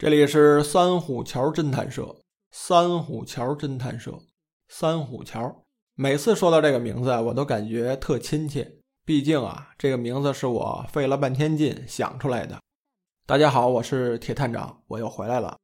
这里是三虎桥侦探社，三虎桥侦探社，三虎桥。每次说到这个名字啊，我都感觉特亲切。毕竟啊，这个名字是我费了半天劲想出来的。大家好，我是铁探长，我又回来了。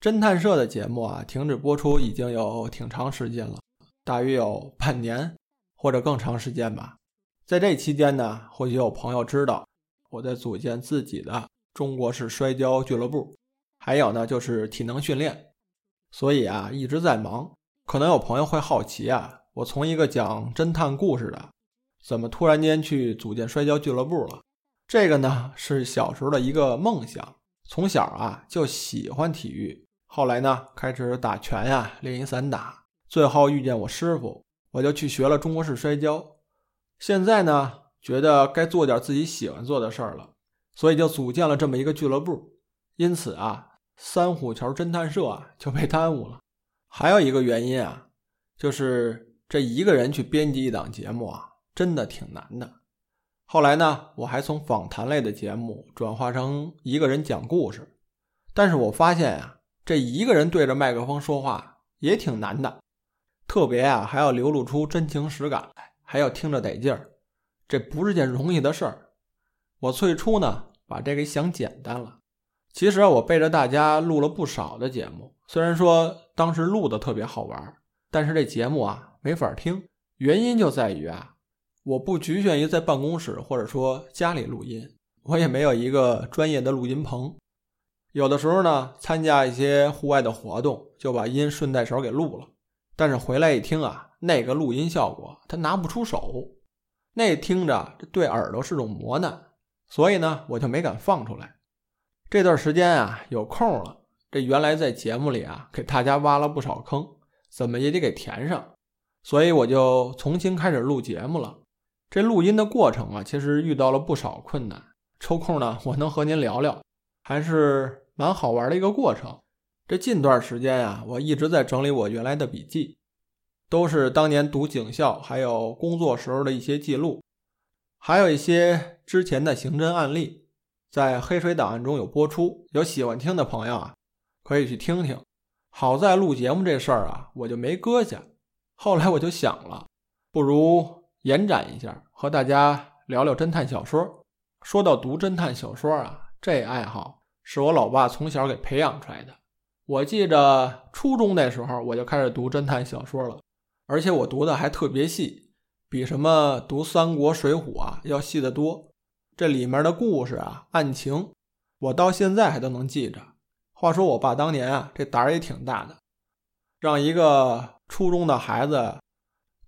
侦探社的节目啊，停止播出已经有挺长时间了，大约有半年或者更长时间吧。在这期间呢，或许有朋友知道我在组建自己的中国式摔跤俱乐部。还有呢，就是体能训练，所以啊一直在忙。可能有朋友会好奇啊，我从一个讲侦探故事的，怎么突然间去组建摔跤俱乐部了？这个呢是小时候的一个梦想。从小啊就喜欢体育，后来呢开始打拳呀，练习散打，最后遇见我师傅，我就去学了中国式摔跤。现在呢觉得该做点自己喜欢做的事儿了，所以就组建了这么一个俱乐部。因此啊。三虎桥侦探社啊就被耽误了，还有一个原因啊，就是这一个人去编辑一档节目啊，真的挺难的。后来呢，我还从访谈类的节目转化成一个人讲故事，但是我发现啊，这一个人对着麦克风说话也挺难的，特别啊还要流露出真情实感，还要听着得劲儿，这不是件容易的事儿。我最初呢把这给想简单了。其实啊我背着大家录了不少的节目，虽然说当时录的特别好玩，但是这节目啊没法听。原因就在于啊，我不局限于在办公室或者说家里录音，我也没有一个专业的录音棚。有的时候呢，参加一些户外的活动，就把音顺带手给录了。但是回来一听啊，那个录音效果他拿不出手，那听着这对耳朵是种磨难，所以呢，我就没敢放出来。这段时间啊，有空了，这原来在节目里啊给大家挖了不少坑，怎么也得给填上，所以我就重新开始录节目了。这录音的过程啊，其实遇到了不少困难。抽空呢，我能和您聊聊，还是蛮好玩的一个过程。这近段时间啊，我一直在整理我原来的笔记，都是当年读警校还有工作时候的一些记录，还有一些之前的刑侦案例。在黑水档案中有播出，有喜欢听的朋友啊，可以去听听。好在录节目这事儿啊，我就没搁下。后来我就想了，不如延展一下，和大家聊聊侦探小说。说到读侦探小说啊，这爱好是我老爸从小给培养出来的。我记着初中那时候我就开始读侦探小说了，而且我读的还特别细，比什么读三国、水浒啊要细得多。这里面的故事啊，案情，我到现在还都能记着。话说我爸当年啊，这胆儿也挺大的，让一个初中的孩子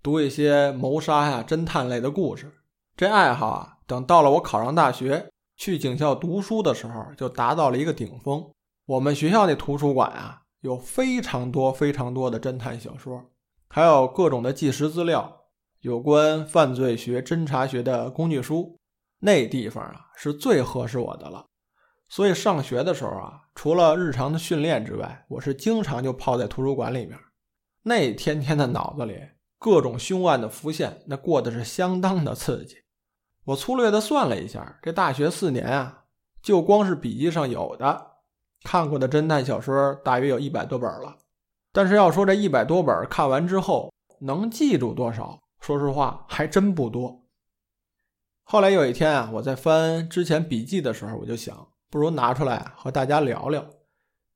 读一些谋杀呀、侦探类的故事。这爱好啊，等到了我考上大学去警校读书的时候，就达到了一个顶峰。我们学校那图书馆啊，有非常多、非常多的侦探小说，还有各种的纪实资料，有关犯罪学、侦查学的工具书。那地方啊是最合适我的了，所以上学的时候啊，除了日常的训练之外，我是经常就泡在图书馆里面。那天天的脑子里各种凶案的浮现，那过得是相当的刺激。我粗略的算了一下，这大学四年啊，就光是笔记上有的看过的侦探小说，大约有一百多本了。但是要说这一百多本看完之后能记住多少，说实话还真不多。后来有一天啊，我在翻之前笔记的时候，我就想，不如拿出来和大家聊聊。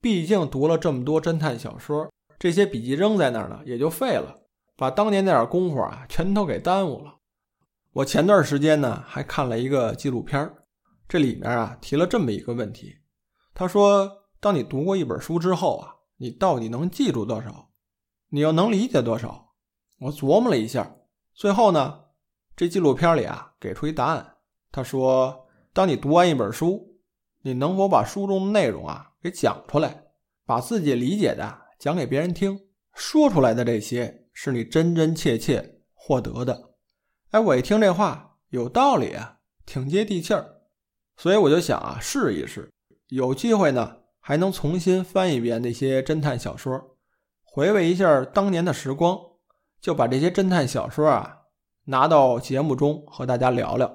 毕竟读了这么多侦探小说，这些笔记扔在那儿呢，也就废了，把当年那点功夫啊，全都给耽误了。我前段时间呢，还看了一个纪录片这里面啊提了这么一个问题，他说，当你读过一本书之后啊，你到底能记住多少？你又能理解多少？我琢磨了一下，最后呢。这纪录片里啊，给出一答案。他说：“当你读完一本书，你能否把书中的内容啊给讲出来？把自己理解的讲给别人听，说出来的这些是你真真切切获得的。哎，我一听这话有道理啊，挺接地气儿，所以我就想啊，试一试，有机会呢还能重新翻一遍那些侦探小说，回味一下当年的时光，就把这些侦探小说啊拿到节目中和大家聊聊。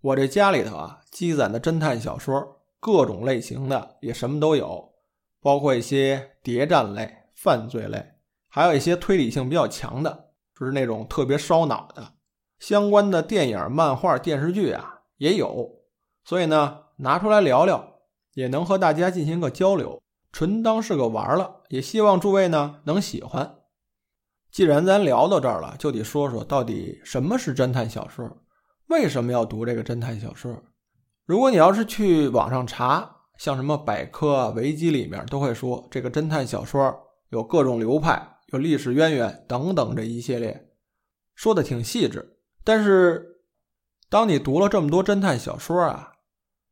我这家里头啊积攒的侦探小说，各种类型的也什么都有，包括一些谍战类、犯罪类，还有一些推理性比较强的，就是那种特别烧脑的。相关的电影、漫画、电视剧啊也有，所以呢拿出来聊聊，也能和大家进行个交流，纯当是个玩了。也希望诸位呢能喜欢。既然咱聊到这儿了，就得说说到底什么是侦探小说，为什么要读这个侦探小说？如果你要是去网上查，像什么百科啊、维基里面都会说，这个侦探小说有各种流派、有历史渊源等等这一系列，说的挺细致。但是，当你读了这么多侦探小说啊，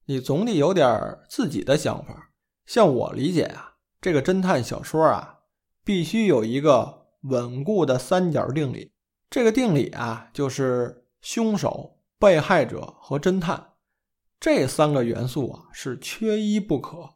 你总得有点自己的想法。像我理解啊，这个侦探小说啊，必须有一个稳固的三角定理。这个定理啊，就是凶手、被害者和侦探这三个元素啊，是缺一不可。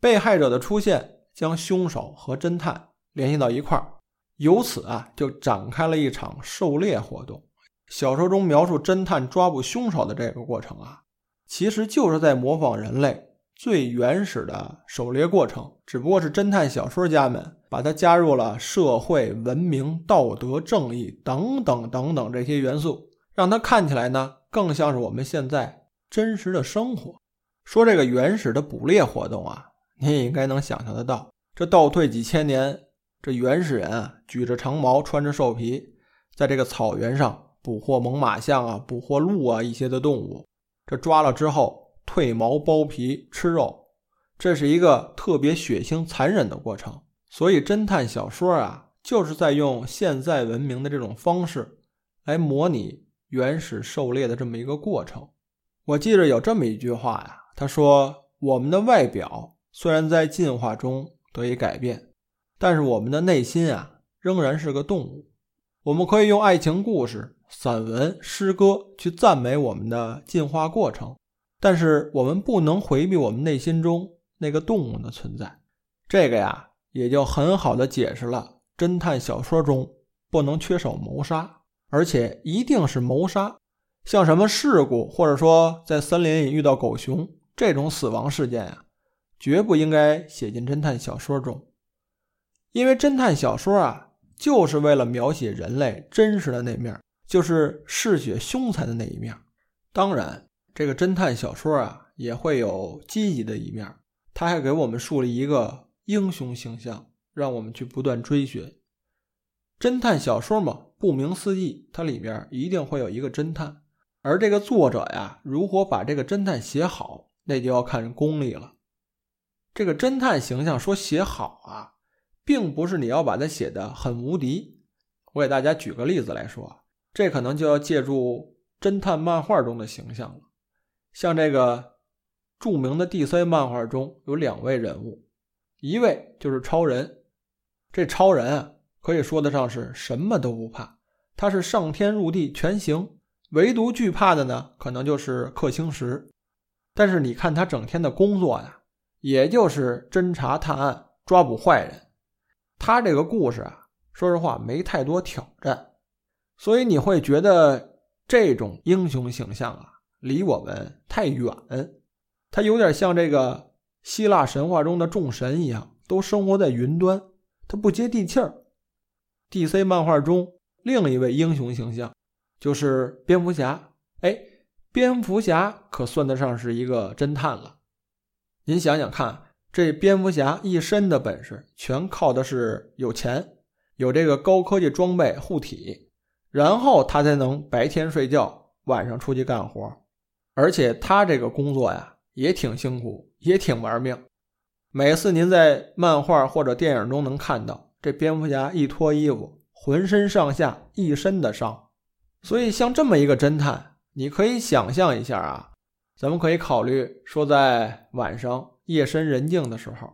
被害者的出现将凶手和侦探联系到一块儿，由此啊，就展开了一场狩猎活动。小说中描述侦探抓捕凶手的这个过程啊，其实就是在模仿人类最原始的狩猎过程，只不过是侦探小说家们把它加入了社会、文明、道德、正义等等等等这些元素，让它看起来呢更像是我们现在真实的生活。说这个原始的捕猎活动啊，你也应该能想象得到，这倒退几千年，这原始人啊举着长矛，穿着兽皮，在这个草原上。捕获猛犸象啊，捕获鹿啊，一些的动物，这抓了之后褪毛剥皮吃肉，这是一个特别血腥残忍的过程。所以侦探小说啊，就是在用现在文明的这种方式来模拟原始狩猎的这么一个过程。我记着有这么一句话呀，他说：“我们的外表虽然在进化中得以改变，但是我们的内心啊，仍然是个动物。我们可以用爱情故事。”散文、诗歌去赞美我们的进化过程，但是我们不能回避我们内心中那个动物的存在。这个呀，也就很好的解释了侦探小说中不能缺少谋杀，而且一定是谋杀。像什么事故，或者说在森林里遇到狗熊这种死亡事件呀，绝不应该写进侦探小说中，因为侦探小说啊，就是为了描写人类真实的那面。就是嗜血凶残的那一面，当然，这个侦探小说啊也会有积极的一面，它还给我们树立一个英雄形象，让我们去不断追寻。侦探小说嘛，顾名思义，它里面一定会有一个侦探，而这个作者呀，如何把这个侦探写好，那就要看功力了。这个侦探形象说写好啊，并不是你要把它写的很无敌。我给大家举个例子来说。这可能就要借助侦探漫画中的形象了，像这个著名的 DC 漫画中有两位人物，一位就是超人。这超人啊，可以说得上是什么都不怕，他是上天入地全行，唯独惧怕的呢，可能就是氪星石。但是你看他整天的工作呀，也就是侦查探案、抓捕坏人。他这个故事啊，说实话没太多挑战。所以你会觉得这种英雄形象啊，离我们太远。他有点像这个希腊神话中的众神一样，都生活在云端，他不接地气儿。DC 漫画中另一位英雄形象就是蝙蝠侠。哎，蝙蝠侠可算得上是一个侦探了。您想想看，这蝙蝠侠一身的本事，全靠的是有钱，有这个高科技装备护体。然后他才能白天睡觉，晚上出去干活，而且他这个工作呀也挺辛苦，也挺玩命。每次您在漫画或者电影中能看到这蝙蝠侠一脱衣服，浑身上下一身的伤。所以像这么一个侦探，你可以想象一下啊，咱们可以考虑说，在晚上夜深人静的时候，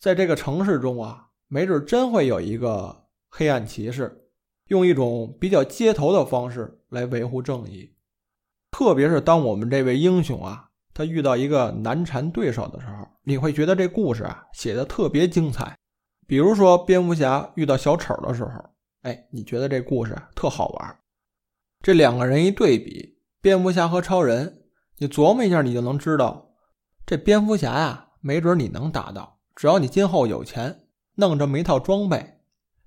在这个城市中啊，没准真会有一个黑暗骑士，用一种比较街头的方式来维护正义。特别是当我们这位英雄啊，他遇到一个难缠对手的时候，你会觉得这故事啊写的特别精彩。比如说蝙蝠侠遇到小丑的时候，哎，你觉得这故事特好玩。这两个人一对比，蝙蝠侠和超人，你琢磨一下，你就能知道，这蝙蝠侠呀，没准你能达到，只要你今后有钱，弄这么一套装备。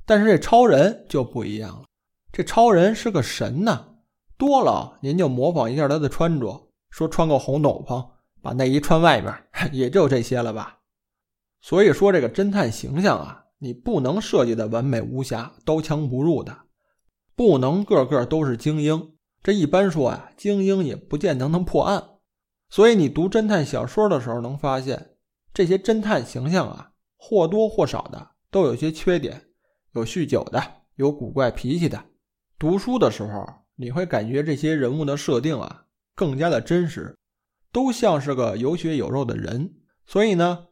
但是这超人就不一样了，这超人是个神呐，多了您就模仿一下他的穿着，说穿个红斗篷，把内衣穿外面，也就这些了吧。所以说这个侦探形象啊，你不能设计的完美无瑕、刀枪不入的。不能个个都是精英，这一般说啊，精英也不见得能破案。所以你读侦探小说的时候，能发现这些侦探形象啊，或多或少的都有些缺点，有酗酒的，有古怪脾气的。读书的时候，你会感觉这些人物的设定啊，更加的真实，都像是个有血有肉的人。所以呢，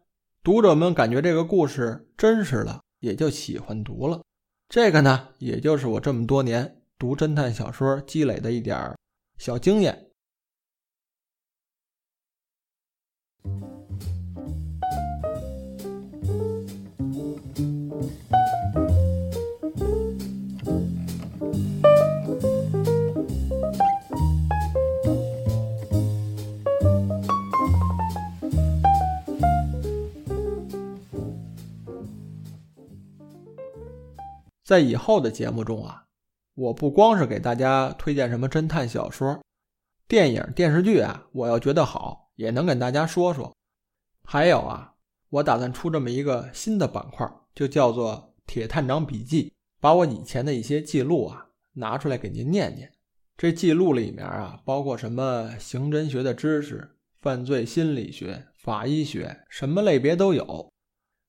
读者们感觉这个故事真实了，也就喜欢读了。这个呢，也就是我这么多年读侦探小说积累的一点小经验。在以后的节目中啊，我不光是给大家推荐什么侦探小说、电影、电视剧啊，我要觉得好，也能跟大家说说。还有啊，我打算出这么一个新的板块，就叫做《铁探长笔记》，把我以前的一些记录啊拿出来给您念念。这记录里面啊，包括什么刑侦学的知识、犯罪心理学、法医学，什么类别都有。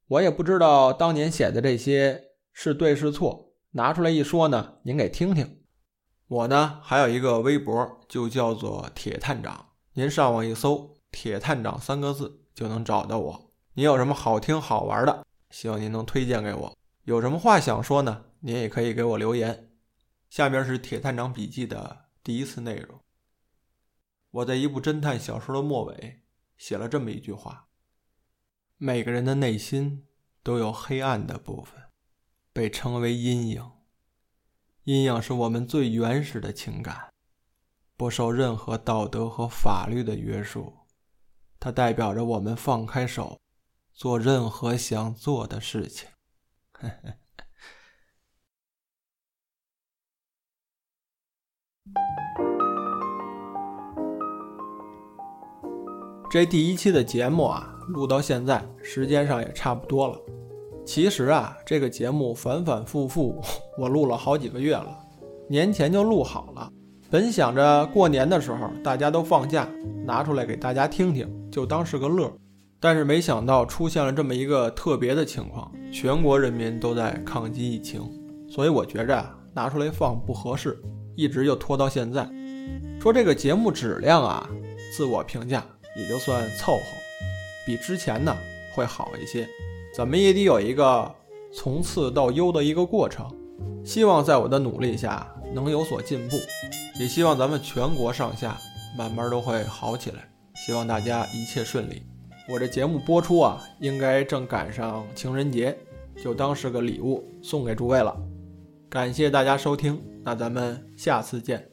我也不知道当年写的这些。是对是错，拿出来一说呢，您给听听。我呢还有一个微博，就叫做铁探长。您上网一搜“铁探长”三个字，就能找到我。您有什么好听好玩的，希望您能推荐给我。有什么话想说呢，您也可以给我留言。下边是《铁探长笔记》的第一次内容。我在一部侦探小说的末尾写了这么一句话：每个人的内心都有黑暗的部分。被称为阴影，阴影是我们最原始的情感，不受任何道德和法律的约束，它代表着我们放开手，做任何想做的事情。这第一期的节目啊，录到现在，时间上也差不多了。其实啊，这个节目反反复复，我录了好几个月了，年前就录好了。本想着过年的时候大家都放假，拿出来给大家听听，就当是个乐。但是没想到出现了这么一个特别的情况，全国人民都在抗击疫情，所以我觉着啊，拿出来放不合适，一直就拖到现在。说这个节目质量啊，自我评价也就算凑合，比之前呢会好一些。怎么也得有一个从次到优的一个过程，希望在我的努力下能有所进步，也希望咱们全国上下慢慢都会好起来，希望大家一切顺利。我这节目播出啊，应该正赶上情人节，就当是个礼物送给诸位了。感谢大家收听，那咱们下次见。